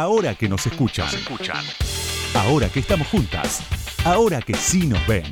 Ahora que nos escuchan. Ahora que estamos juntas. Ahora que sí nos ven.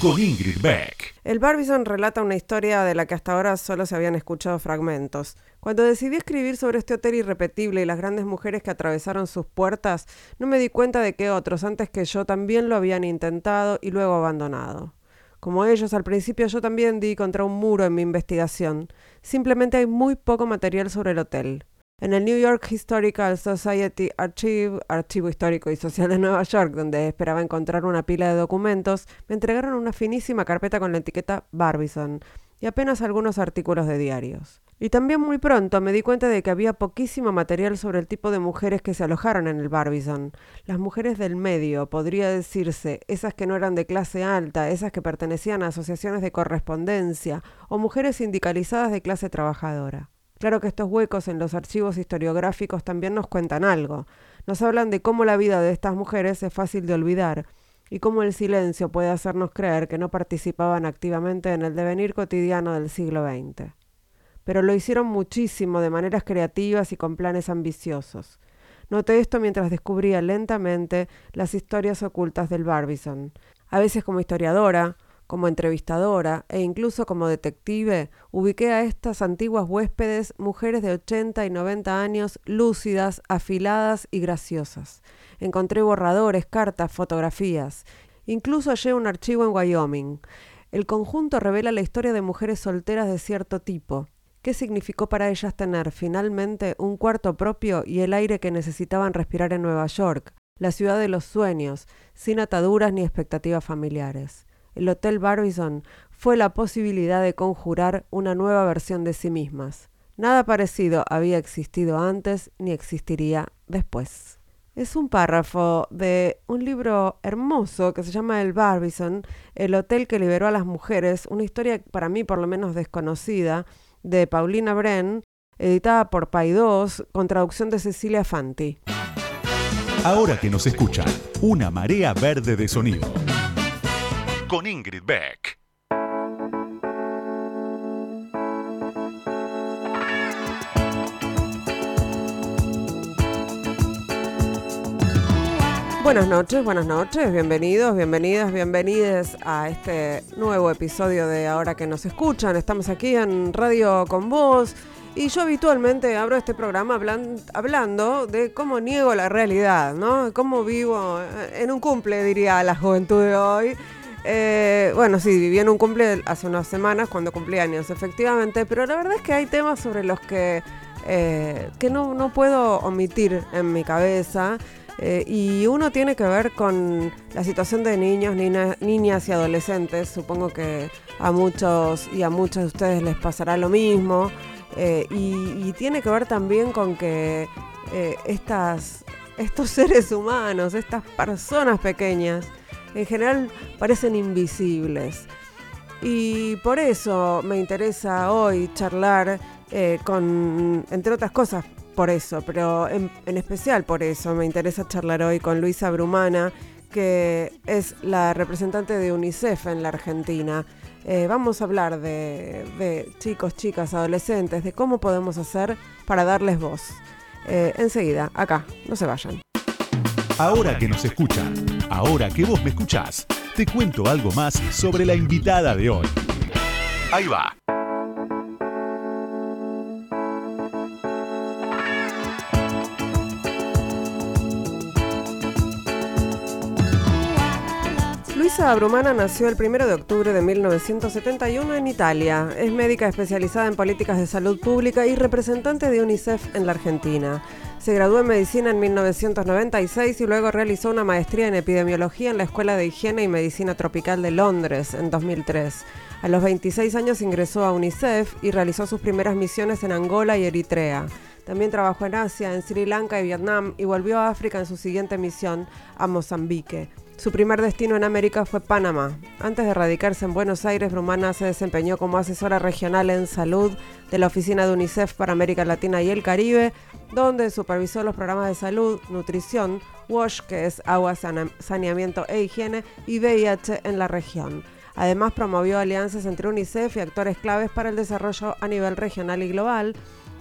Con Ingrid Beck. El Barbizon relata una historia de la que hasta ahora solo se habían escuchado fragmentos. Cuando decidí escribir sobre este hotel irrepetible y las grandes mujeres que atravesaron sus puertas, no me di cuenta de que otros antes que yo también lo habían intentado y luego abandonado. Como ellos, al principio yo también di contra un muro en mi investigación. Simplemente hay muy poco material sobre el hotel. En el New York Historical Society Archive, Archivo Histórico y Social de Nueva York, donde esperaba encontrar una pila de documentos, me entregaron una finísima carpeta con la etiqueta Barbizon y apenas algunos artículos de diarios. Y también muy pronto me di cuenta de que había poquísimo material sobre el tipo de mujeres que se alojaron en el Barbizon. Las mujeres del medio, podría decirse, esas que no eran de clase alta, esas que pertenecían a asociaciones de correspondencia o mujeres sindicalizadas de clase trabajadora. Claro que estos huecos en los archivos historiográficos también nos cuentan algo. Nos hablan de cómo la vida de estas mujeres es fácil de olvidar y cómo el silencio puede hacernos creer que no participaban activamente en el devenir cotidiano del siglo XX. Pero lo hicieron muchísimo de maneras creativas y con planes ambiciosos. Noté esto mientras descubría lentamente las historias ocultas del Barbizon. A veces como historiadora, como entrevistadora e incluso como detective, ubiqué a estas antiguas huéspedes, mujeres de 80 y 90 años, lúcidas, afiladas y graciosas. Encontré borradores, cartas, fotografías. Incluso hallé un archivo en Wyoming. El conjunto revela la historia de mujeres solteras de cierto tipo. ¿Qué significó para ellas tener finalmente un cuarto propio y el aire que necesitaban respirar en Nueva York, la ciudad de los sueños, sin ataduras ni expectativas familiares? El Hotel Barbizon fue la posibilidad de conjurar una nueva versión de sí mismas. Nada parecido había existido antes ni existiría después. Es un párrafo de un libro hermoso que se llama El Barbizon, el hotel que liberó a las mujeres, una historia para mí por lo menos desconocida, de Paulina Bren, editada por Paidós, con traducción de Cecilia Fanti. Ahora que nos escuchan, una marea verde de sonido con Ingrid Beck. Buenas noches, buenas noches, bienvenidos, bienvenidas, bienvenides a este nuevo episodio de Ahora que nos escuchan. Estamos aquí en Radio con Vos y yo habitualmente abro este programa hablando de cómo niego la realidad, ¿no? Cómo vivo en un cumple, diría la juventud de hoy eh, bueno, sí, viví en un cumple hace unas semanas cuando cumplí años, efectivamente, pero la verdad es que hay temas sobre los que, eh, que no, puedo omitir en mi cabeza. Eh, y uno tiene que ver con la situación de niños, niñas y adolescentes. Supongo que a muchos y a muchos de ustedes les pasará lo mismo. y, tiene que ver también con que estas, estos seres humanos, estas personas pequeñas, en general parecen invisibles. Y por eso me interesa hoy charlar eh, con, entre otras cosas, por eso, pero en, especial por eso me interesa charlar hoy con Luisa Brumana, que es la representante de UNICEF en la Argentina. Eh, vamos a hablar de, de, chicos, chicas, adolescentes, de cómo podemos hacer para darles voz. Eh, enseguida, acá, no se vayan. Ahora que nos escuchan, ahora que vos me escuchás, te cuento algo más sobre la invitada de hoy. Ahí va. Luisa Brumana nació el 1 de octubre de 1971 en Italia. Es médica especializada en políticas de salud pública y representante de UNICEF en la Argentina. Se graduó en medicina en 1996 y luego realizó una maestría en epidemiología en la Escuela de Higiene y Medicina Tropical de Londres en 2003. A los 26 años ingresó a UNICEF y realizó sus primeras misiones en Angola y Eritrea. También trabajó en Asia, en Sri Lanka y Vietnam y volvió a África en su siguiente misión a Mozambique. Su primer destino en América fue Panamá. Antes de radicarse en Buenos Aires, Brumana se desempeñó como asesora regional en salud de la Oficina de UNICEF para América Latina y el Caribe, donde supervisó los programas de salud, nutrición, WASH, que es agua, saneamiento e higiene, y VIH en la región. Además, promovió alianzas entre UNICEF y actores claves para el desarrollo a nivel regional y global,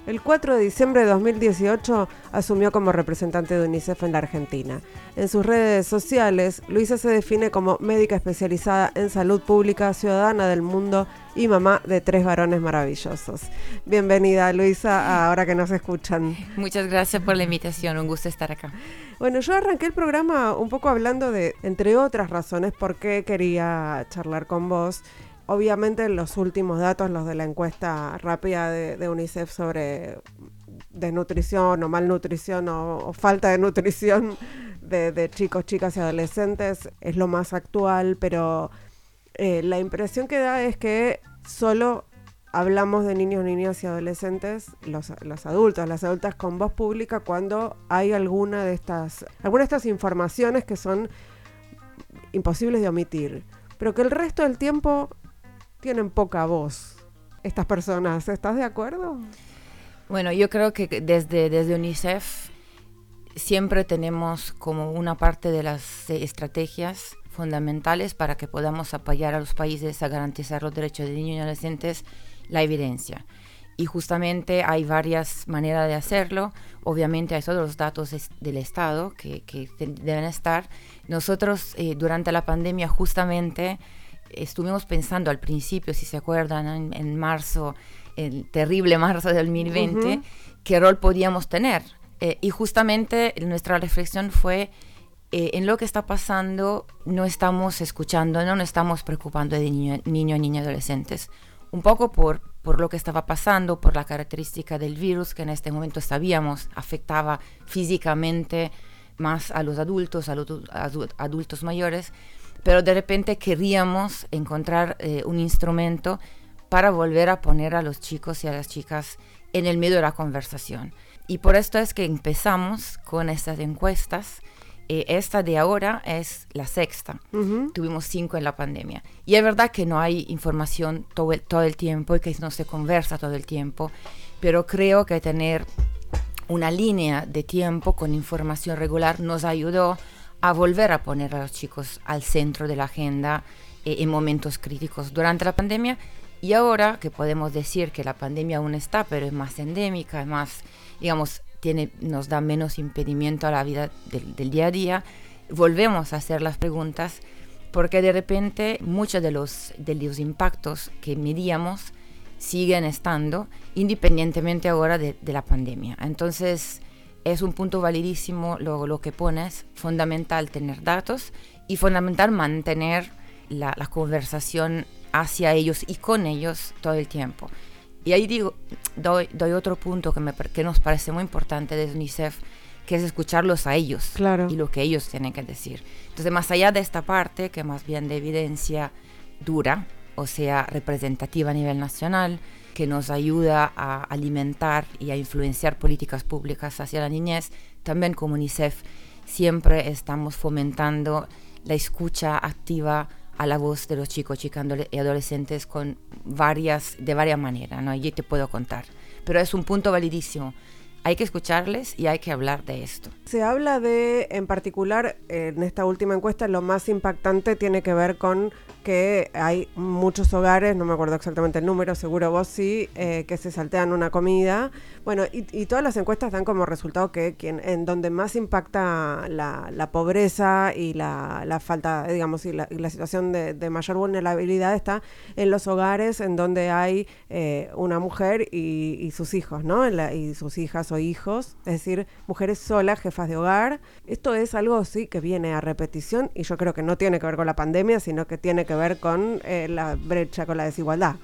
El 4 de diciembre de 2018 asumió como representante de UNICEF en la Argentina. En sus redes sociales, Luisa se define como médica especializada en salud pública, ciudadana del mundo y mamá de tres varones maravillosos. Bienvenida Luisa, ahora que nos escuchan. Muchas gracias por la invitación, un gusto estar acá. Bueno, yo arranqué el programa un poco hablando de, entre otras razones, por qué quería charlar con vos Obviamente los últimos datos, los de la encuesta rápida de, UNICEF sobre desnutrición o malnutrición o, falta de nutrición de, chicos, chicas y adolescentes es lo más actual, pero eh, la impresión que da es que solo hablamos de niños, niñas y adolescentes, los, los, adultos, las adultas con voz pública cuando hay alguna de estas, alguna de estas informaciones que son imposibles de omitir, pero que el resto del tiempo tienen poca voz estas personas. ¿Estás de acuerdo? Bueno, yo creo que desde, desde UNICEF siempre tenemos como una parte de las estrategias fundamentales para que podamos apoyar a los países a garantizar los derechos de niños y adolescentes la evidencia. Y justamente hay varias maneras de hacerlo. Obviamente hay todos los datos del Estado que, que deben estar. Nosotros eh, durante la pandemia justamente estuvimos pensando al principio, si se acuerdan, en, marzo, el terrible marzo del 2020, qué rol podíamos tener. Eh, y justamente nuestra reflexión fue, eh, en lo que está pasando, no estamos escuchando, no nos estamos preocupando de niños, niños, niñas, adolescentes. Un poco por, por lo que estaba pasando, por la característica del virus que en este momento sabíamos afectaba físicamente más a los adultos, a los adultos mayores, pero de repente queríamos encontrar eh, un instrumento para volver a poner a los chicos y a las chicas en el medio de la conversación. Y por esto es que empezamos con estas encuestas. Eh, esta de ahora es la sexta. Tuvimos cinco en la pandemia. Y es verdad que no hay información todo el, todo el tiempo y que no se conversa todo el tiempo, pero creo que tener una línea de tiempo con información regular nos ayudó a volver a poner a los chicos al centro de la agenda eh, en momentos críticos durante la pandemia y ahora que podemos decir que la pandemia aún está, pero es más endémica, es más, digamos, tiene, nos da menos impedimento a la vida del, día a día, volvemos a hacer las preguntas porque de repente muchos de los, de los impactos que medíamos siguen estando independientemente ahora de, de la pandemia. Entonces, es un punto validísimo lo, lo, que pones, fundamental tener datos y fundamental mantener la, la, conversación hacia ellos y con ellos todo el tiempo. Y ahí digo, doy, doy otro punto que, me, que nos parece muy importante de UNICEF, que es escucharlos a ellos claro. y lo que ellos tienen que decir. Entonces, más allá de esta parte, que más bien de evidencia dura, o sea, representativa a nivel nacional, que nos ayuda a alimentar y a influenciar políticas públicas hacia la niñez, también como UNICEF siempre estamos fomentando la escucha activa a la voz de los chicos, chicas y adolescentes con varias, de varias maneras, ¿no? Y te puedo contar. Pero es un punto validísimo hay que escucharles y hay que hablar de esto. Se habla de, en particular, en esta última encuesta, lo más impactante tiene que ver con que hay muchos hogares, no me acuerdo exactamente el número, seguro vos sí, eh, que se saltean una comida. Bueno, y, todas las encuestas dan como resultado que quien, en donde más impacta la, pobreza y la, falta, digamos, y la, situación de, mayor vulnerabilidad está en los hogares en donde hay eh, una mujer y, sus hijos, ¿no? y sus hijas o hijos, es decir, mujeres solas, jefas de hogar. Esto es algo sí que viene a repetición y yo creo que no tiene que ver con la pandemia, sino que tiene que ver con eh, la brecha, con la desigualdad.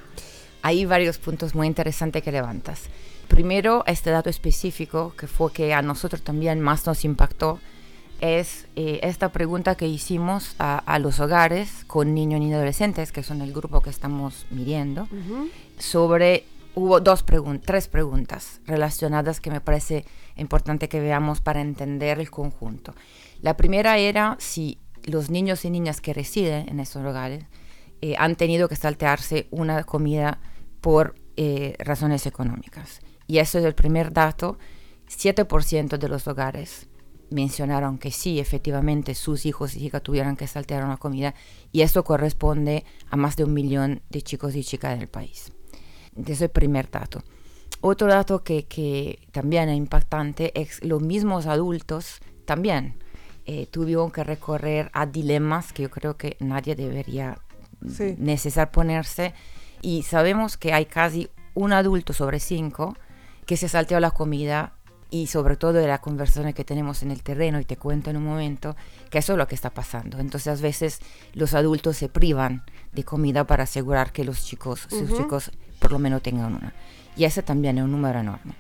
Hay varios puntos muy interesantes que levantas. Primero, este dato específico que fue que a nosotros también más nos impactó es eh, esta pregunta que hicimos a, los hogares con niños y adolescentes, que son el grupo que estamos midiendo, sobre hubo dos preguntas, tres preguntas relacionadas que me parece importante que veamos para entender el conjunto. La primera era si los niños y niñas que residen en estos hogares eh, han tenido que saltearse una comida por eh, razones económicas. Y eso es el primer dato. 7% de los hogares mencionaron que sí, efectivamente, sus hijos y hijas tuvieran que saltear una comida. Y eso corresponde a más de un millón de chicos y chicas del país. Ese es el primer dato. Otro dato que, que también es impactante es los mismos adultos también eh, tuvieron que recorrer a dilemas que yo creo que nadie debería necesitar ponerse. Y sabemos que hay casi un adulto sobre cinco que se salteó la comida y sobre todo de las conversaciones que tenemos en el terreno, y te cuento en un momento, que eso es lo que está pasando. Entonces a veces los adultos se privan de comida para asegurar que los chicos, sus chicos por lo menos tengan una. Y ese también es un número enorme.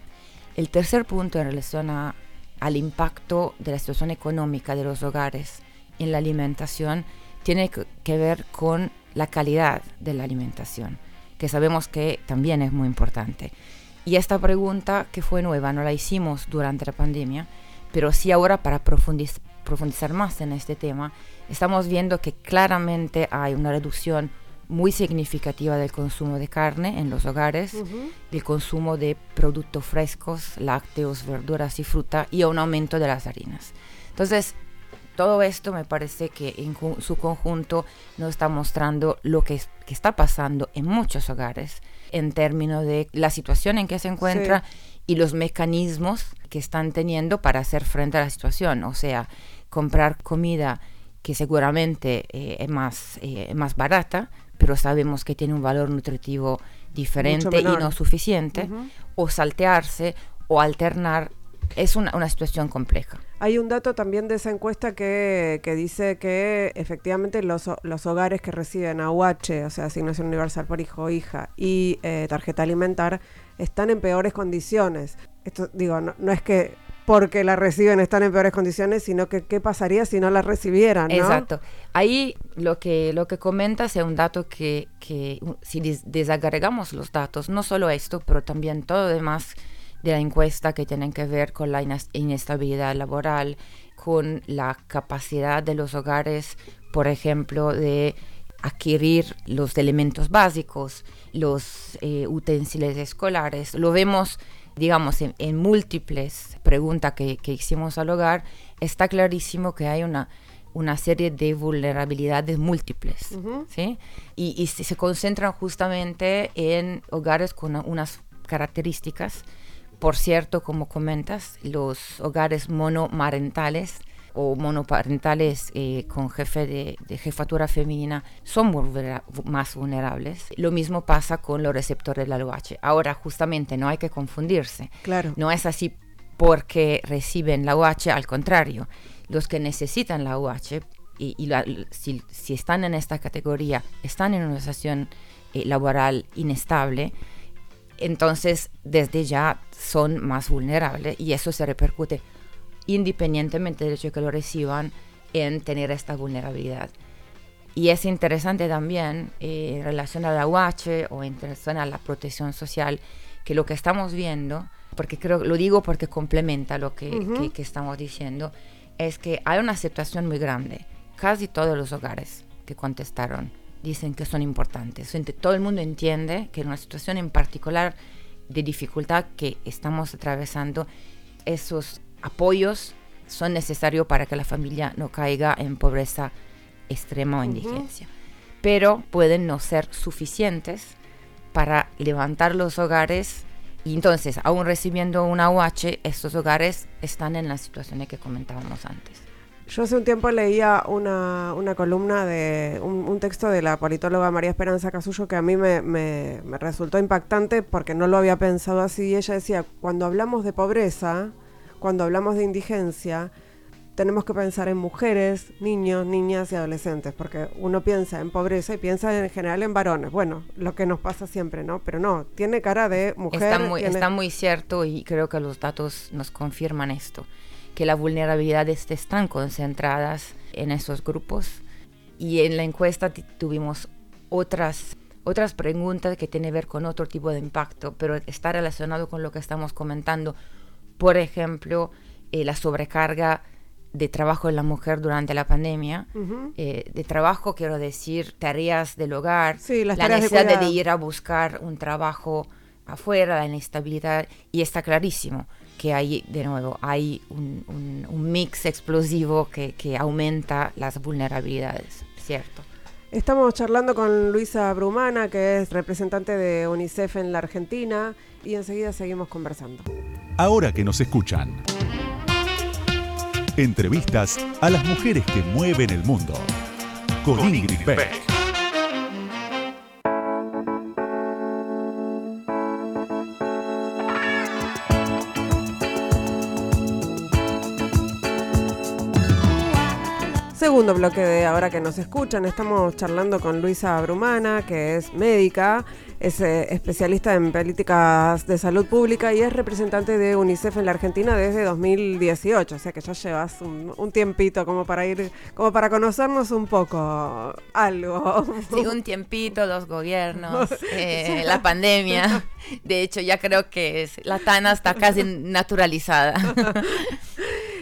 El tercer punto en relación al impacto de la situación económica de los hogares en la alimentación tiene que ver con la calidad de la alimentación, que sabemos que también es muy importante. Y esta pregunta que fue nueva no la hicimos durante la pandemia, pero sí ahora para profundizar más en este tema, estamos viendo que claramente hay una reducción muy significativa del consumo de carne en los hogares, del consumo de productos frescos, lácteos, verduras y fruta y un aumento de las harinas. Entonces, todo esto me parece que en su conjunto nos está mostrando lo que, que está pasando en muchos hogares en términos de la situación en que se encuentra y los mecanismos que están teniendo para hacer frente a la situación. O sea, comprar comida que seguramente eh, es más, eh, más barata, pero sabemos que tiene un valor nutritivo diferente y no suficiente, o saltearse o alternar es una, una, situación compleja. Hay un dato también de esa encuesta que, que dice que efectivamente los, los, hogares que reciben AUH, o sea, asignación universal por hijo o hija, y eh, tarjeta alimentar, están en peores condiciones. Esto, digo, no, no, es que porque la reciben están en peores condiciones, sino que qué pasaría si no la recibieran. ¿no? Exacto. Ahí lo que, lo que comentas es un dato que, que si desagregamos los datos, no solo esto, pero también todo lo demás de la encuesta que tienen que ver con la inestabilidad laboral, con la capacidad de los hogares, por ejemplo, de adquirir los elementos básicos, los eh, utensilios escolares. Lo vemos, digamos, en, múltiples preguntas que, hicimos al hogar. Está clarísimo que hay una, una serie de vulnerabilidades múltiples, ¿sí? Y, y, se concentran justamente en hogares con unas características por cierto, como comentas, los hogares monomarentales o monoparentales eh, con jefe de, jefatura femenina son más vulnerables. Lo mismo pasa con los receptores de la UH. Ahora, justamente, no hay que confundirse. Claro. No es así porque reciben la UH, al contrario. Los que necesitan la UH y, si, están en esta categoría, están en una situación eh, laboral inestable, entonces desde ya son más vulnerables y eso se repercute independientemente del hecho de que lo reciban en tener esta vulnerabilidad. Y es interesante también eh, en relación a la UH o en relación a la protección social que lo que estamos viendo, porque creo lo digo porque complementa lo que, que estamos diciendo, es que hay una aceptación muy grande. Casi todos los hogares que contestaron dicen que son importantes. Todo el mundo entiende que en una situación en particular de dificultad que estamos atravesando, esos apoyos son necesarios para que la familia no caiga en pobreza extrema o indigencia. Pero pueden no ser suficientes para levantar los hogares y entonces, aún recibiendo una UH, estos hogares están en las situaciones que comentábamos antes. Yo hace un tiempo leía una, una columna de un, texto de la politóloga María Esperanza Casullo que a mí me, me, resultó impactante porque no lo había pensado así. Y ella decía, cuando hablamos de pobreza, cuando hablamos de indigencia, tenemos que pensar en mujeres, niños, niñas y adolescentes, porque uno piensa en pobreza y piensa en general en varones. Bueno, lo que nos pasa siempre, ¿no? Pero no, tiene cara de mujer. Está muy, está muy cierto y creo que los datos nos confirman esto que las vulnerabilidades están concentradas en esos grupos. Y en la encuesta tuvimos otras, otras preguntas que tienen que ver con otro tipo de impacto, pero está relacionado con lo que estamos comentando. Por ejemplo, eh, la sobrecarga de trabajo en la mujer durante la pandemia, eh, de trabajo quiero decir tareas del hogar, la necesidad de, de, ir a buscar un trabajo afuera, la inestabilidad, y está clarísimo que hay, de nuevo, hay un, mix explosivo que, aumenta las vulnerabilidades, ¿cierto? Estamos charlando con Luisa Brumana, que es representante de UNICEF en la Argentina, y enseguida seguimos conversando. Ahora que nos escuchan. Entrevistas a las mujeres que mueven el mundo. Con, Ingrid Beck. Segundo bloque de ahora que nos escuchan, estamos charlando con Luisa Brumana, que es médica, es eh, especialista en políticas de salud pública y es representante de UNICEF en la Argentina desde 2018, o sea que ya llevas un, tiempito como para ir, como para conocernos un poco algo. Sí, un tiempito, los gobiernos, eh, la pandemia. De hecho, ya creo que la TANA está casi naturalizada.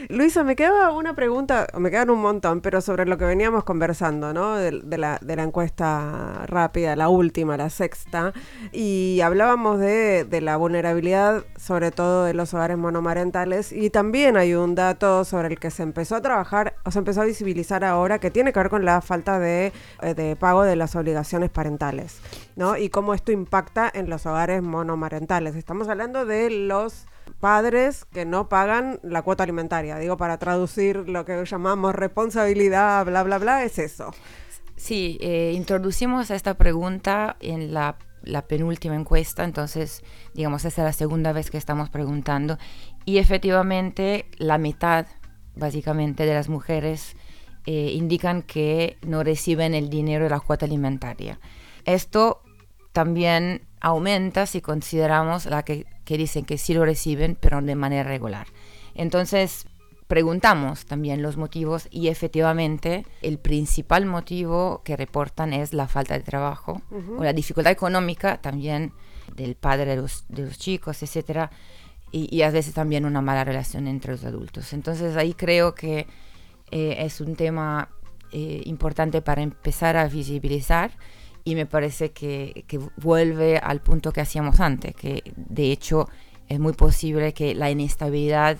Luisa, me quedaba una pregunta, me quedan un montón, pero sobre lo que veníamos conversando, ¿no? De, la, de la, encuesta rápida, la última, la sexta, y hablábamos de, de, la vulnerabilidad, sobre todo de los hogares monomarentales, y también hay un dato sobre el que se empezó a trabajar, o se empezó a visibilizar ahora, que tiene que ver con la falta de, eh, de pago de las obligaciones parentales, ¿no? Y cómo esto impacta en los hogares monomarentales. Estamos hablando de los padres que no pagan la cuota alimentaria. Digo, para traducir lo que llamamos responsabilidad, bla, bla, bla, es eso. Sí, eh, introducimos esta pregunta en la, penúltima encuesta, entonces, digamos, esta es la segunda vez que estamos preguntando. Y efectivamente, la mitad, básicamente, de las mujeres eh, indican que no reciben el dinero de la cuota alimentaria. Esto también aumenta si consideramos la que, dicen que sí lo reciben, pero de manera regular. Entonces, preguntamos también los motivos y efectivamente el principal motivo que reportan es la falta de trabajo o la dificultad económica también del padre de los, de los chicos, etcétera, y, a veces también una mala relación entre los adultos. Entonces ahí creo que eh, es un tema eh, importante para empezar a visibilizar y me parece que, vuelve al punto que hacíamos antes, que de hecho es muy posible que la inestabilidad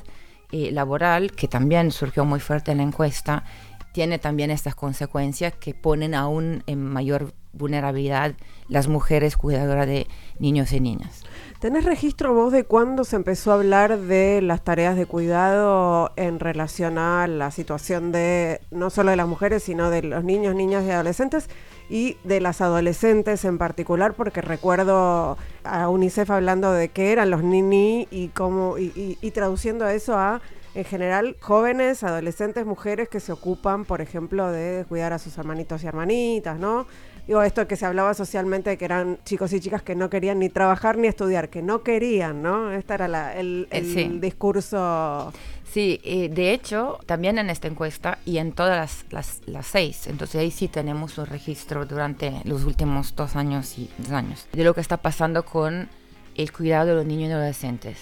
eh, laboral, que también surgió muy fuerte en la encuesta, tiene también estas consecuencias que ponen aún en mayor vulnerabilidad las mujeres cuidadoras de niños y niñas. ¿Tenés registro vos de cuándo se empezó a hablar de las tareas de cuidado en relación a la situación de no solo de las mujeres, sino de los niños, niñas y adolescentes? Y de las adolescentes en particular, porque recuerdo a UNICEF hablando de qué eran los nini y cómo, y, y, traduciendo eso a en general jóvenes, adolescentes, mujeres que se ocupan, por ejemplo, de cuidar a sus hermanitos y hermanitas, ¿no? Digo, esto que se hablaba socialmente de que eran chicos y chicas que no querían ni trabajar ni estudiar, que no querían, ¿no? Este era la, el, el discurso Sí, de hecho, también en esta encuesta y en todas las, las, seis, entonces ahí sí tenemos un registro durante los últimos dos años y dos años de lo que está pasando con el cuidado de los niños y adolescentes.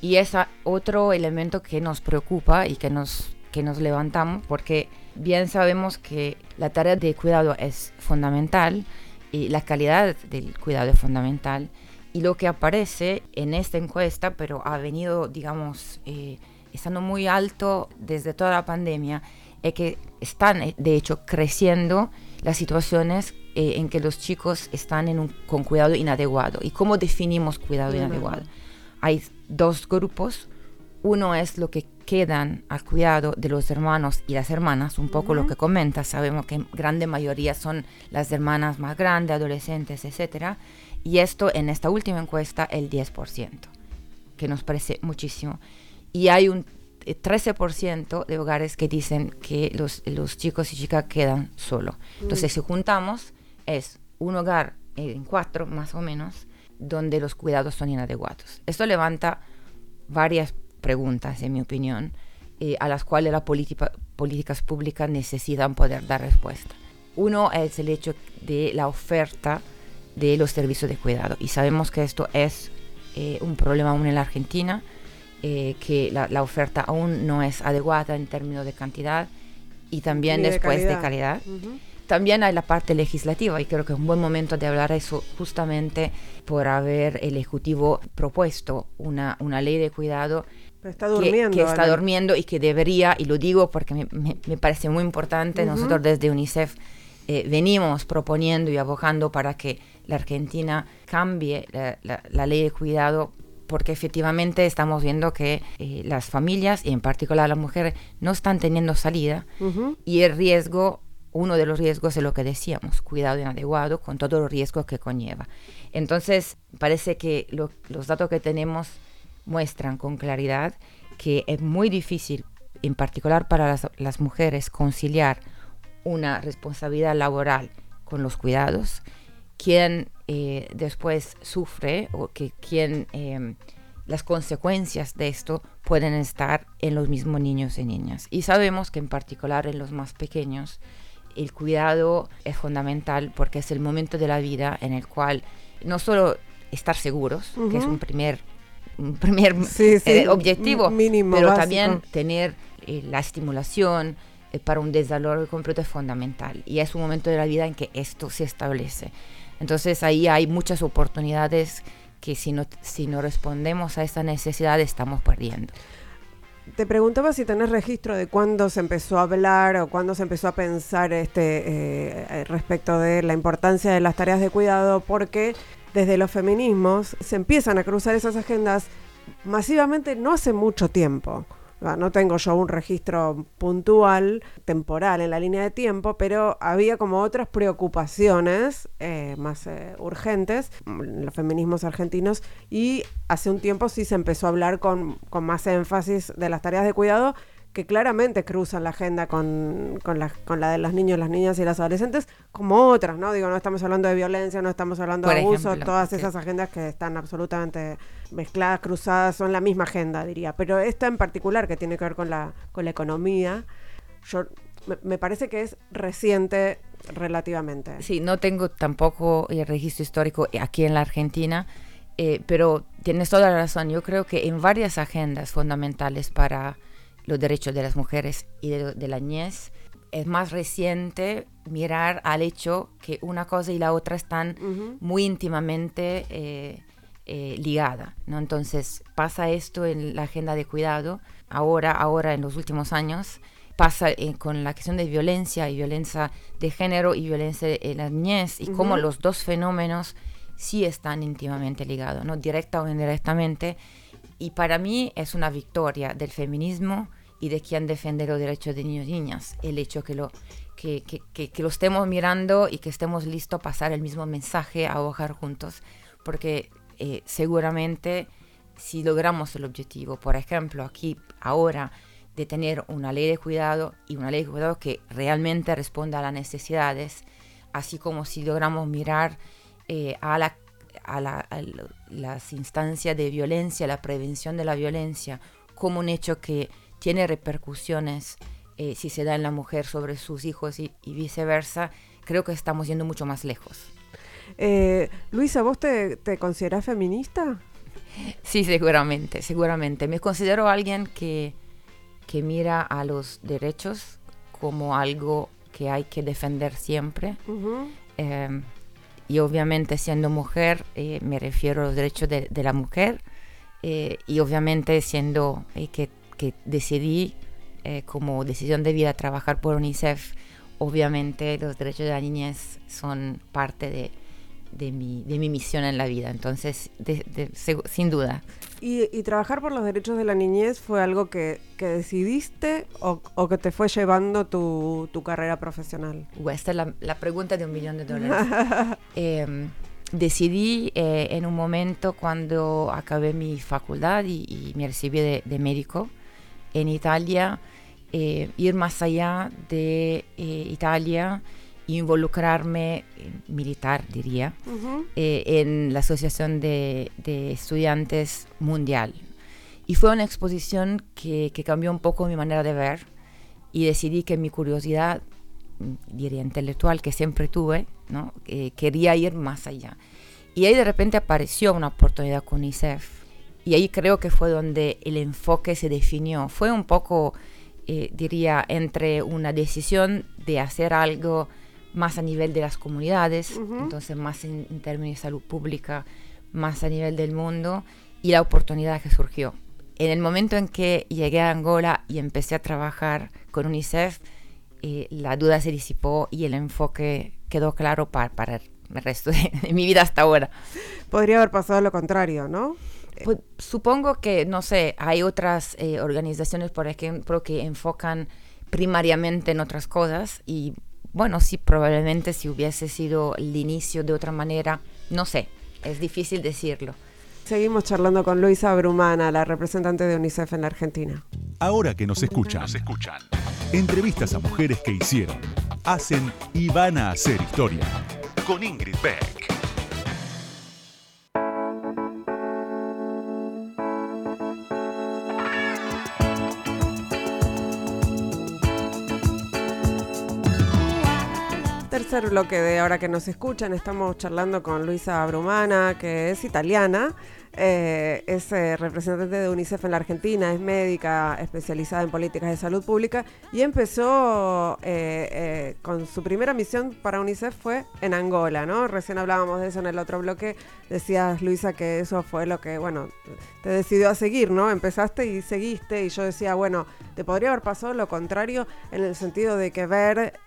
Y es otro elemento que nos preocupa y que nos, que nos levantamos porque bien sabemos que la tarea de cuidado es fundamental y la calidad del cuidado es fundamental. Y lo que aparece en esta encuesta, pero ha venido, digamos, eh, estando muy alto desde toda la pandemia, es que están, eh, de hecho, creciendo las situaciones eh, en que los chicos están en un, con cuidado inadecuado. ¿Y cómo definimos cuidado inadecuado? Hay dos grupos. Uno es lo que quedan al cuidado de los hermanos y las hermanas, un poco lo que comentas, sabemos que en grande mayoría son las hermanas más grandes, adolescentes, etc. Y esto en esta última encuesta el 10%, que nos parece muchísimo y hay un 13% de hogares que dicen que los, los chicos y chicas quedan solos. Entonces, mm. si juntamos, es un hogar en cuatro más o menos donde los cuidados son inadecuados. Esto levanta varias preguntas, en mi opinión, eh, a las cuales las políticas públicas necesitan poder dar respuesta. Uno es el hecho de la oferta de los servicios de cuidado. Y sabemos que esto es eh, un problema aún en la Argentina eh, que la, oferta aún no es adecuada en términos de cantidad y también después de calidad. También hay la parte legislativa y creo que es un buen momento de hablar eso justamente por haber el Ejecutivo propuesto una, una ley de cuidado está durmiendo, que, está durmiendo y que debería, y lo digo porque me, me, parece muy importante, nosotros desde UNICEF eh, venimos proponiendo y abogando para que la Argentina cambie la, ley de cuidado porque efectivamente estamos viendo que eh, las familias y en particular las mujeres no están teniendo salida y el riesgo uno de los riesgos es lo que decíamos, cuidado inadecuado con todos los riesgos que conlleva. Entonces, parece que los datos que tenemos muestran con claridad que es muy difícil, en particular para las, mujeres, conciliar una responsabilidad laboral con los cuidados. Quien eh, después sufre o que quien em, las consecuencias de esto pueden estar en los mismos niños y niñas. Y sabemos que en particular en los más pequeños, el cuidado es fundamental porque es el momento de la vida en el cual no solo estar seguros, que es un primer, primer eh, objetivo, pero también tener eh, la estimulación eh, para un desarrollo completo es fundamental. Y es un momento de la vida en que esto se establece. Entonces ahí hay muchas oportunidades que si no, si no respondemos a esa necesidad estamos perdiendo. Te preguntaba si tenés registro de cuándo se empezó a hablar o cuándo se empezó a pensar este eh, respecto de la importancia de las tareas de cuidado, porque desde los feminismos se empiezan a cruzar esas agendas masivamente no hace mucho tiempo. No tengo yo un registro puntual, temporal en la línea de tiempo, pero había como otras preocupaciones eh, más eh, urgentes, mm, los feminismos argentinos, y hace un tiempo sí se empezó a hablar con, con más énfasis de las tareas de cuidado que claramente cruzan la agenda con, la, con la de los niños, las niñas y las adolescentes, como otras, ¿no? Digo, no estamos hablando de violencia, no estamos hablando de abuso, todas esas agendas que están absolutamente mezcladas, cruzadas, son la misma agenda, diría. Pero esta en particular, que tiene que ver con la, con la economía, yo me, parece que es reciente relativamente. Sí, no tengo tampoco el registro histórico aquí en la Argentina. Eh, pero tienes toda la razón. Yo creo que en varias agendas fundamentales para los derechos de las mujeres y de, la niñez, es más reciente mirar al hecho que una cosa y la otra están muy íntimamente eh, eh, ligadas. ¿no? Entonces pasa esto en la agenda de cuidado, ahora, ahora en los últimos años, pasa eh, con la cuestión de violencia y violencia de género y violencia de la niñez y cómo los dos fenómenos sí están íntimamente ligados, ¿no? directa o indirectamente. Y para mí es una victoria del feminismo y de quien defiende los derechos de niños y niñas. El hecho que lo, que, que, que, lo estemos mirando y que estemos listos a pasar el mismo mensaje, a trabajar juntos, porque eh, seguramente si logramos el objetivo, por ejemplo, aquí ahora, de tener una ley de cuidado y una ley de cuidado que realmente responda a las necesidades, así como si logramos mirar eh, a, la, a, la, a las instancias de violencia, la prevención de la violencia, como un hecho que tiene repercusiones eh, si se da en la mujer sobre sus hijos y, viceversa, creo que estamos yendo mucho más lejos. Eh, Luisa, ¿vos te, te considerás feminista? Sí, seguramente, seguramente. Me considero alguien que, que mira a los derechos como algo que hay que defender siempre. Em, y obviamente siendo mujer, eh, me refiero a los derechos de, de la mujer. y obviamente siendo que que decidí eh, como decisión de vida trabajar por UNICEF, obviamente los derechos de la niñez son parte de, de, mi, de mi, misión en la vida, entonces sin duda. ¿Y, trabajar por los derechos de la niñez fue algo que, que decidiste o, o, que te fue llevando tu, tu carrera profesional? esta es la, la, pregunta de un millón de dólares. Em, decidí eh, en un momento cuando acabé mi facultad y, y me recibí de, de médico, en Italia, eh, ir más allá de eh, Italia, involucrarme eh, militar, diría, en la Asociación de, Estudiantes Mundial. Y fue una exposición que, cambió un poco mi manera de ver y decidí que mi curiosidad, diría intelectual, que siempre tuve, ¿no? quería ir más allá. Y ahí de repente apareció una oportunidad con ICEF y ahí creo que fue donde el enfoque se definió. Fue un poco, eh, diría, entre una decisión de hacer algo más a nivel de las comunidades, entonces más en, términos de salud pública, más a nivel del mundo, y la oportunidad que surgió. En el momento en que llegué a Angola y empecé a trabajar con UNICEF, eh, la duda se disipó y el enfoque quedó claro para, para el resto de, mi vida hasta ahora. Podría haber pasado lo contrario, ¿no? Pues, supongo que, no sé, hay otras eh, organizaciones, por ejemplo, que enfocan primariamente en otras cosas y bueno, sí, probablemente si hubiese sido el inicio de otra manera, no sé, es difícil decirlo. Seguimos charlando con Luisa Brumana, la representante de UNICEF en la Argentina. Ahora que nos escuchan, nos escuchan. Entrevistas a mujeres que hicieron, hacen y van a hacer historia. Con Ingrid Beck. Tercer bloque de ahora que nos escuchan, estamos charlando con Luisa Brumana, que es italiana, eh, es eh, representante de UNICEF en la Argentina, es médica especializada en políticas de salud pública y empezó eh, con su primera misión para UNICEF fue en Angola, ¿no? Recién hablábamos de eso en el otro bloque, decías Luisa que eso fue lo que, bueno, te decidió a seguir, ¿no? Empezaste y seguiste y yo decía, bueno, te podría haber pasado lo contrario en el sentido de que ver,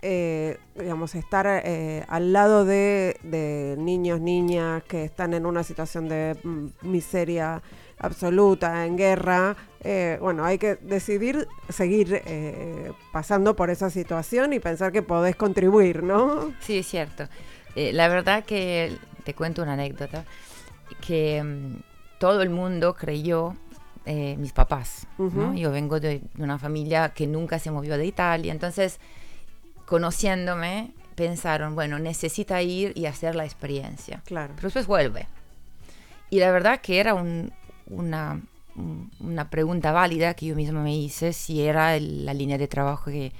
digamos, estar al lado de, de niños, niñas que están en una situación de mm, miseria absoluta, en guerra, eh, bueno, hay que decidir seguir eh, pasando por esa situación y pensar que podés contribuir, ¿no? Sí, es cierto. Eh, la verdad que te cuento una anécdota, que mm, todo el mundo creyó, mis papás, yo vengo de, una familia que nunca se movió de Italia, entonces conociéndome pensaron, bueno, necesita ir y hacer la experiencia. Claro. Pero después vuelve. Y la verdad que era una, pregunta válida que yo misma me hice, si era la línea de trabajo que,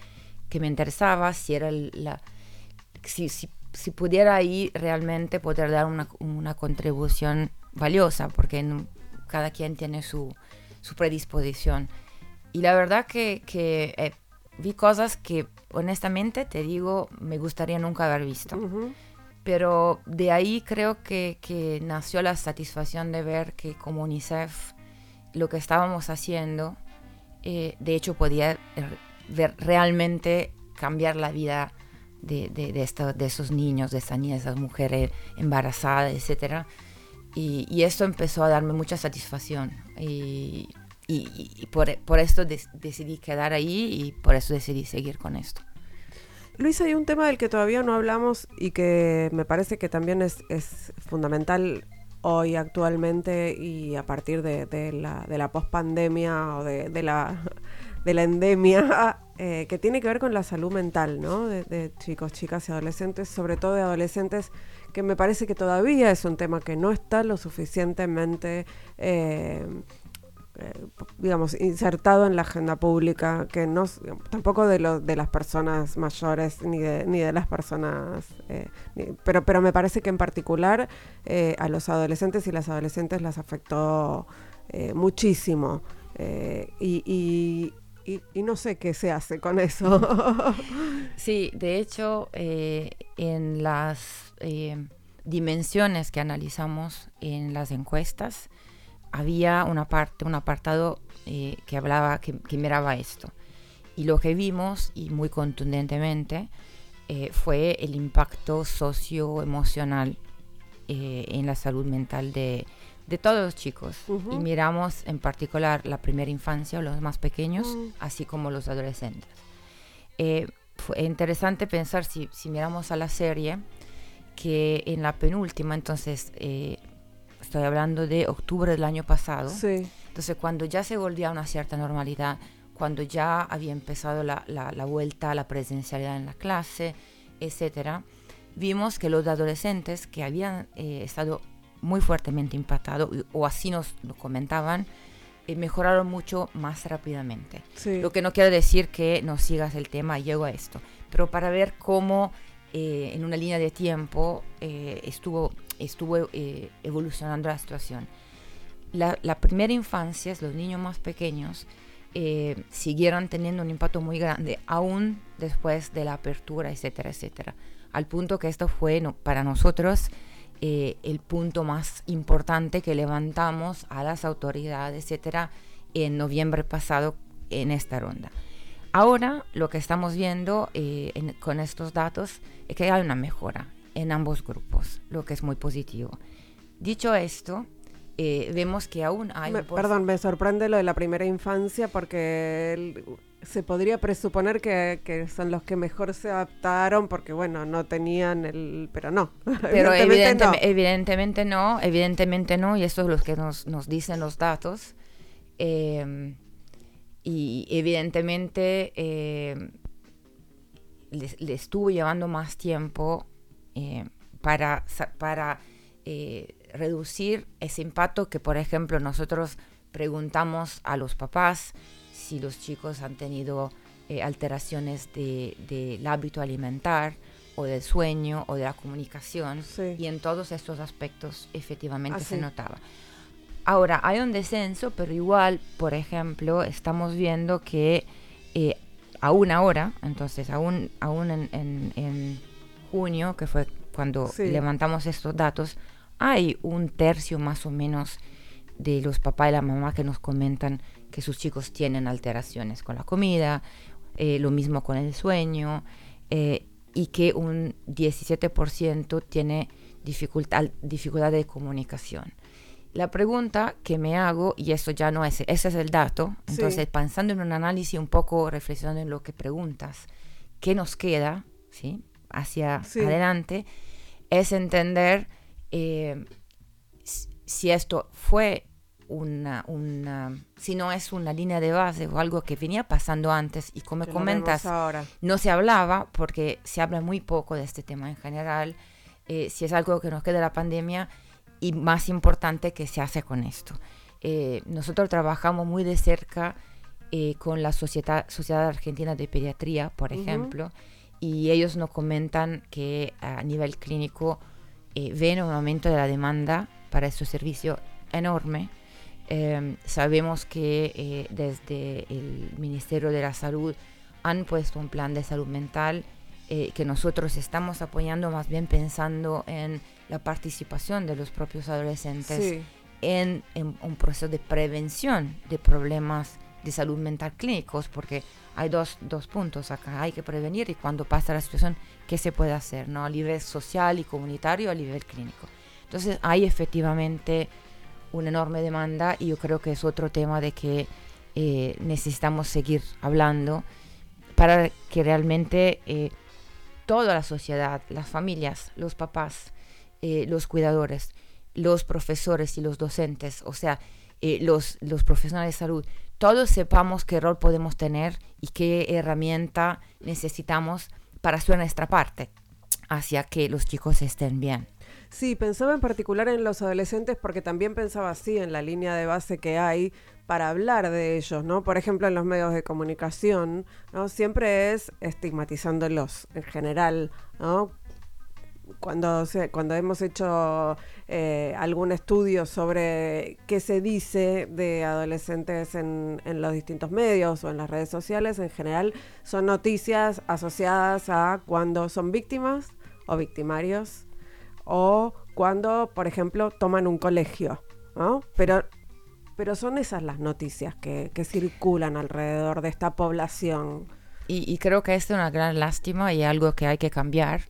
me interesaba, si era. Si, si, pudiera ahí realmente poder dar una, contribución valiosa, porque cada quien tiene su, su, predisposición. Y la verdad que, que eh, vi cosas que honestamente te digo, me gustaría nunca haber visto. Pero de ahí creo que, nació la satisfacción de ver que como UNICEF lo que estábamos haciendo, eh, de hecho podía ver realmente cambiar la vida de, de, esos niños, de esas niñas, de esas mujeres embarazadas, etc. Y, y esto empezó a darme mucha satisfacción. Y, por, por, esto decidí quedar ahí y por eso decidí seguir con esto. Luis, hay un tema del que todavía no hablamos y que me parece que también es, fundamental hoy actualmente y a partir de, la, de la pospandemia o de, la, de la endemia, eh, que tiene que ver con la salud mental, ¿no? De, chicos, chicas y adolescentes, sobre todo de adolescentes, que me parece que todavía es un tema que no está lo suficientemente eh, eh, digamos, insertado en la agenda pública, que no, tampoco de, lo, de las personas mayores ni de, ni de las personas, eh, pero, pero me parece que en particular eh, a los adolescentes y las adolescentes las afectó muchísimo. Y, y, no sé qué se hace con eso. sí, de hecho, en las dimensiones que analizamos en las encuestas, había una parte, un apartado eh, que hablaba, que, miraba esto. Y lo que vimos, y muy contundentemente, eh, fue el impacto socioemocional eh, en la salud mental de, de todos los chicos. Y miramos en particular la primera infancia, los más pequeños, mm. así como los adolescentes. fue interesante pensar, si, si miramos a la serie, que en la penúltima, entonces, estoy hablando de octubre del año pasado. Sí. Entonces, cuando ya se volvía a una cierta normalidad, cuando ya había empezado la, la, vuelta a la presencialidad en la clase, etcétera, vimos que los adolescentes que habían eh, estado muy fuertemente impactados, o así nos lo comentaban, eh, mejoraron mucho más rápidamente. Sí. Lo que no quiere decir que no sigas el tema, llego a esto, pero para ver cómo eh, en una línea de tiempo estuvo estuvo eh, evolucionando la situación. La, primera infancia, los niños más pequeños, eh, siguieron teniendo un impacto muy grande, aún después de la apertura, etcétera, etcétera. Al punto que esto fue para nosotros eh, el punto más importante que levantamos a las autoridades, etcétera, en noviembre pasado en esta ronda. Ahora lo que estamos viendo con estos datos es que hay una mejora en ambos grupos, lo que es muy positivo. Dicho esto, eh, vemos que aún hay... perdón, me sorprende lo de la primera infancia porque se podría presuponer que, son los que mejor se adaptaron porque, bueno, no tenían el... Pero no. Pero evidentemente, no. evidentemente no, y eso es lo que nos, dicen los datos. Eh, y evidentemente eh, le, estuvo llevando más tiempo para... para reducir ese impacto que, por ejemplo, nosotros preguntamos a los papás si los chicos han tenido eh, alteraciones del hábito alimentar o del sueño o de la comunicación. Y en todos estos aspectos efectivamente se notaba. Ahora, hay un descenso, pero igual, por ejemplo, estamos viendo que eh, aún ahora, entonces, aún, aún en, junio, que fue cuando levantamos estos datos, hay un tercio más o menos de los papás y la mamá que nos comentan que sus chicos tienen alteraciones con la comida, eh, lo mismo con el sueño, eh, y que un 17% tiene dificultad, dificultad de comunicación. La pregunta que me hago, y eso ya no es, ese es el dato, entonces pensando en un análisis un poco, reflexionando en lo que preguntas, ¿qué nos queda ¿sí? Hacia adelante? Es entender eh, si esto fue una, una, si no es una línea de base o algo que venía pasando antes y como comentas, no se hablaba porque se habla muy poco de este tema en general, eh, si es algo que nos queda de la pandemia y más importante que se hace con esto. Eh, nosotros trabajamos muy de cerca con la Sociedad, Sociedad Argentina de Pediatría, por ejemplo, y ellos nos comentan que a nivel clínico eh, ven un aumento de la demanda para este servicio enorme. Em, sabemos que eh, desde el Ministerio de la Salud han puesto un plan de salud mental eh, que nosotros estamos apoyando más bien pensando en la participación de los propios adolescentes en, un proceso de prevención de problemas de salud mental clínicos, porque hay dos, dos, puntos acá. Hay que prevenir y cuando pasa la situación, ¿qué se puede hacer? ¿no? A nivel social y comunitario, a nivel clínico. Entonces hay efectivamente una enorme demanda y yo creo que es otro tema de que eh, necesitamos seguir hablando para que realmente eh, toda la sociedad, las familias, los papás, eh, los cuidadores, los profesores y los docentes, o sea, los, los profesionales de salud, todos sepamos qué rol podemos tener y qué herramienta necesitamos para hacer nuestra parte hacia que los chicos estén bien. Sí, pensaba en particular en los adolescentes porque también pensaba así en la línea de base que hay para hablar de ellos, ¿no? Por ejemplo, en los medios de comunicación, ¿no? Siempre es estigmatizándolos en general, ¿no? Cuando, cuando hemos hecho eh, algún estudio sobre qué se dice de adolescentes en, en, los distintos medios o en las redes sociales, en general son noticias asociadas a cuando son víctimas o victimarios o cuando, por ejemplo, toman un colegio, ¿no? Pero, pero son esas las noticias que, que circulan alrededor de esta población. Y, y creo que es una gran lástima y algo que hay que cambiar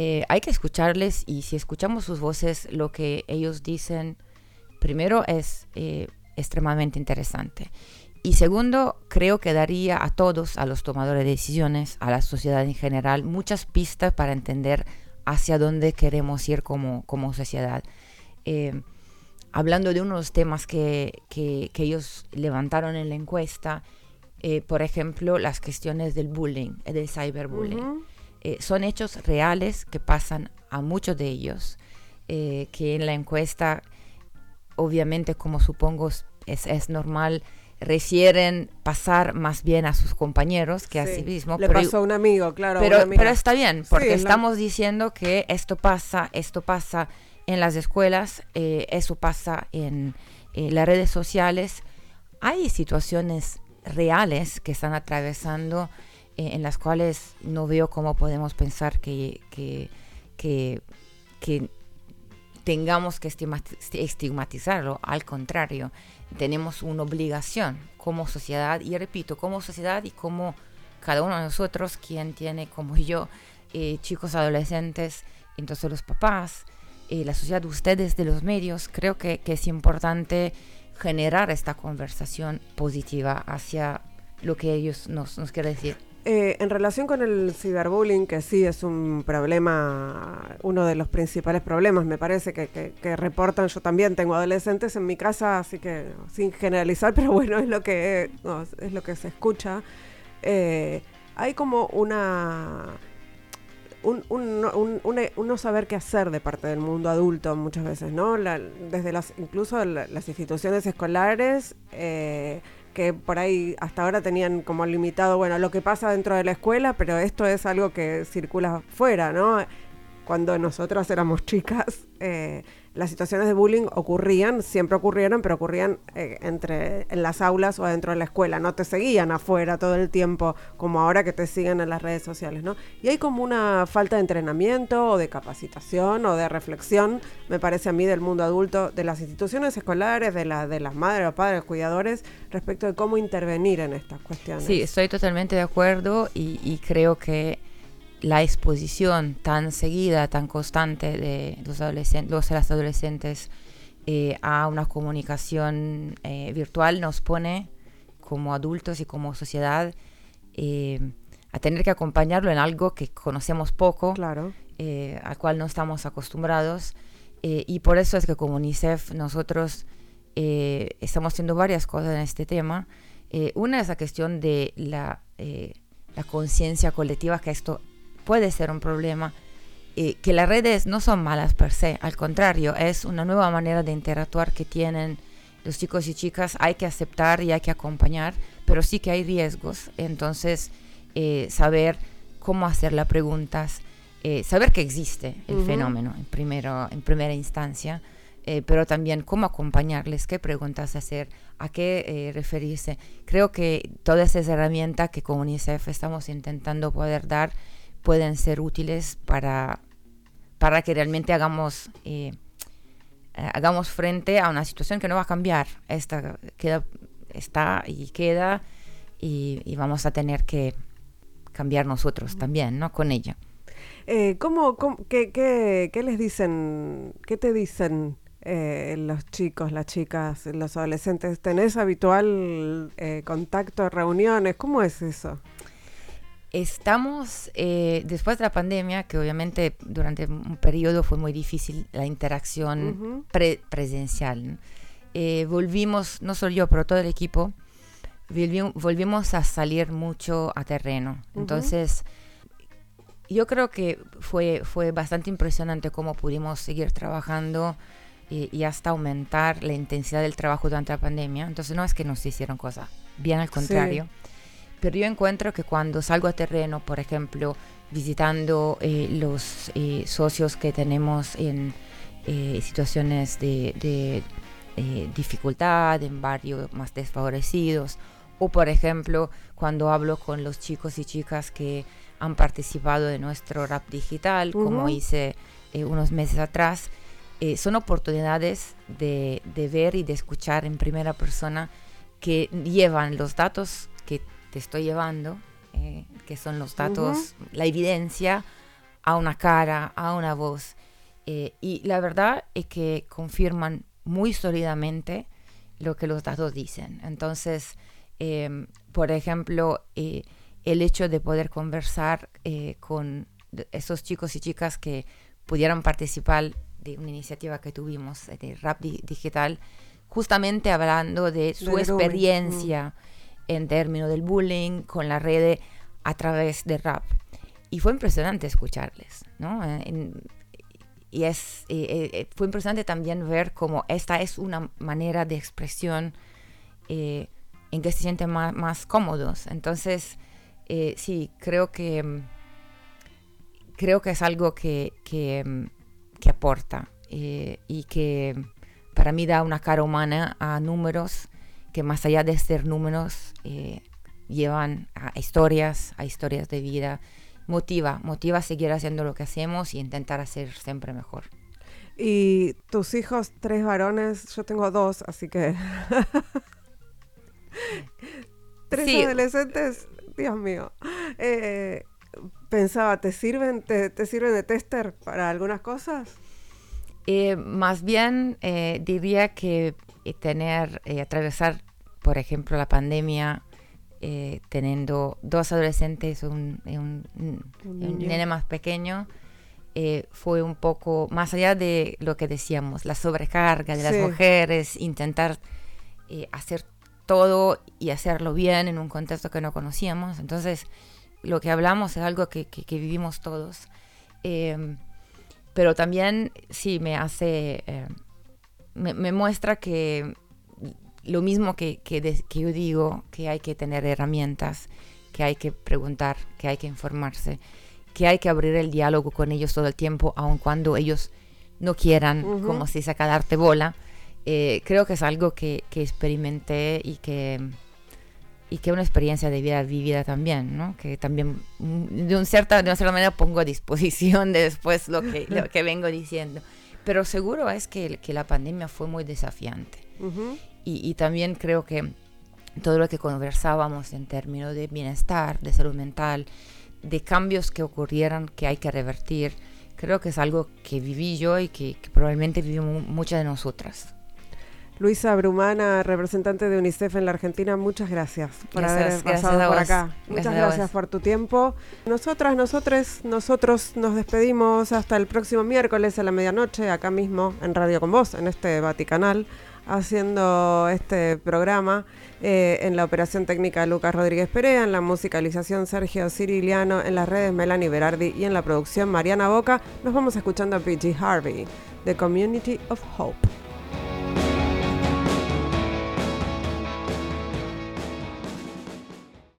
eh, hay que escucharles y si escuchamos sus voces, lo que ellos dicen, primero es eh, extremadamente interesante. Y segundo, creo que daría a todos, a los tomadores de decisiones, a la sociedad en general, muchas pistas para entender hacia dónde queremos ir como, como sociedad. Eh, hablando de unos temas que, que, ellos levantaron en la encuesta, por ejemplo, las cuestiones del bullying, del cyberbullying. Eh, son hechos reales que pasan a muchos de ellos, eh, que en la encuesta, obviamente, como supongo es, normal, refieren pasar más bien a sus compañeros que a sí mismo. Le pasó a un amigo, claro. Pero, pero está bien, porque estamos diciendo que esto pasa, esto pasa en las escuelas, eh, eso pasa en las redes sociales. Hay situaciones reales que están atravesando eh, en las cuales no veo cómo podemos pensar que, que, que, tengamos que estigmatizarlo. Al contrario, tenemos una obligación como sociedad, y repito, como sociedad y como cada uno de nosotros, quien tiene como yo eh, chicos adolescentes, entonces los papás, eh, la sociedad, ustedes de los medios, creo que, es importante generar esta conversación positiva hacia lo que ellos nos quieren decir. Eh, en relación con el ciberbullying, que sí es un problema, uno de los principales problemas, me parece, que, reportan, yo también tengo adolescentes en mi casa, así que sin generalizar, pero bueno, es lo que, es lo que se escucha. Eh, hay como una... Un, un, un, no saber qué hacer de parte del mundo adulto muchas veces, ¿no? desde las, incluso las instituciones escolares, eh, que por ahí hasta ahora tenían como limitado, bueno, lo que pasa dentro de la escuela, pero esto es algo que circula fuera, ¿no? Cuando nosotras éramos chicas, eh, las situaciones de bullying ocurrían, siempre ocurrieron, pero ocurrían eh, entre en las aulas o dentro de la escuela, no te seguían afuera todo el tiempo como ahora que te siguen en las redes sociales, ¿no? Y hay como una falta de entrenamiento o de capacitación o de reflexión, me parece a mí, del mundo adulto, de las instituciones escolares, de, la, de las madres, los padres, cuidadores, respecto de cómo intervenir en estas cuestiones. Sí, estoy totalmente de acuerdo y creo que la exposición tan seguida, tan constante de los, adolescentes, los las adolescentes eh, a una comunicación eh, virtual nos pone como adultos y como sociedad eh, a tener que acompañarlo en algo que conocemos poco, claro. al cual no estamos acostumbrados. y por eso es que como UNICEF nosotros estamos haciendo varias cosas en este tema. una es la cuestión de la, la conciencia colectiva que esto puede ser un problema. y que las redes no son malas per se, al contrario, es una nueva manera de interactuar que tienen los chicos y chicas. Hay que aceptar y hay que acompañar, pero sí que hay riesgos. Entonces, eh, saber cómo hacer las preguntas, eh, saber que existe el fenómeno en, primero, en primera instancia, eh, pero también cómo acompañarles, qué preguntas hacer, a qué referirse. Creo que todas esas herramientas que con UNICEF estamos intentando poder dar, pueden ser útiles para, para que realmente hagamos, eh, eh, hagamos frente a una situación que no va a cambiar. Esta queda, está y queda y, vamos a tener que cambiar nosotros también, ¿no? Con ella. Eh, ¿cómo, qué, qué, qué, les dicen, qué te dicen eh, los chicos, las chicas, los adolescentes? ¿Tenés habitual contacto, reuniones? ¿Cómo es eso? Estamos, eh, después de la pandemia, que obviamente durante un periodo fue muy difícil la interacción presencial, eh, volvimos, no solo yo, pero todo el equipo, volvimos a salir mucho a terreno. Entonces, yo creo que fue, fue bastante impresionante cómo pudimos seguir trabajando y, y, hasta aumentar la intensidad del trabajo durante la pandemia. Entonces, no es que nos hicieron cosas, bien al contrario. Pero yo encuentro que cuando salgo a terreno, por ejemplo, visitando eh, los eh, socios que tenemos en eh, situaciones de, dificultad, en barrios más desfavorecidos, o por ejemplo, cuando hablo con los chicos y chicas que han participado de nuestro rap digital, como hice unos meses atrás, son oportunidades de, de ver y de escuchar en primera persona que llevan los datos te estoy llevando, eh, que son los datos, la evidencia, a una cara, a una voz. Eh, y la verdad es que confirman muy sólidamente lo que los datos dicen. Entonces, em, por ejemplo, eh, el hecho de poder conversar con esos chicos y chicas que pudieran participar de una iniciativa que tuvimos de Rap Digital, justamente hablando de su experiencia en términos del bullying con la red a través de rap. Y fue impresionante escucharles, ¿no? Eh, y es, eh, eh, fue impresionante también ver cómo esta es una manera de expresión en que se sienten más, más cómodos. Entonces, sí, creo que, creo que es algo que, que, que aporta y que para mí da una cara humana a números que más allá de ser números, eh, llevan a historias, a historias de vida. Motiva, motiva a seguir haciendo lo que hacemos y intentar hacer siempre mejor. Y tus hijos, tres varones, yo tengo dos, así que... tres adolescentes Dios mío. Eh, pensaba, ¿te sirven, te, sirven de tester para algunas cosas? Eh, más bien eh, diría que tener, atravesar, por ejemplo, la pandemia teniendo dos adolescentes y un, un, nene más pequeño, fue un poco más allá de lo que decíamos, la sobrecarga de las mujeres, intentar hacer todo y hacerlo bien en un contexto que no conocíamos. Entonces, lo que hablamos es algo que, vivimos todos. Em, pero también sí me hace, em, me, muestra que lo mismo que, que, yo digo, que hay que tener herramientas, que hay que preguntar, que hay que informarse, que hay que abrir el diálogo con ellos todo el tiempo, aun cuando ellos no quieran, como si saca darte bola. Eh, creo que es algo que, experimenté y que y que una experiencia de vida vivida también, ¿no? Que también mm, de, un cierta, de una cierta manera pongo a disposición de después lo que, lo que vengo diciendo. Pero seguro es que, que la pandemia fue muy desafiante. Y, y, también creo que todo lo que conversábamos en términos de bienestar, de salud mental, de cambios que ocurrieran que hay que revertir, creo que es algo que viví yo y que, que probablemente vivimos muchas de nosotras. Luisa Brumana, representante de UNICEF en la Argentina, muchas gracias por haber pasado por acá. Muchas gracias, por tu tiempo. Nosotras, nosotros, nosotros nos despedimos hasta el próximo miércoles a la medianoche, acá mismo en Radio con Vos, en este Vaticanal, haciendo este programa. Eh, en la operación técnica Lucas Rodríguez Perea, en la musicalización Sergio Ciriliano, en las redes Melanie Berardi y en la producción Mariana Boca. Nos vamos escuchando a PG Harvey, The Community of Hope.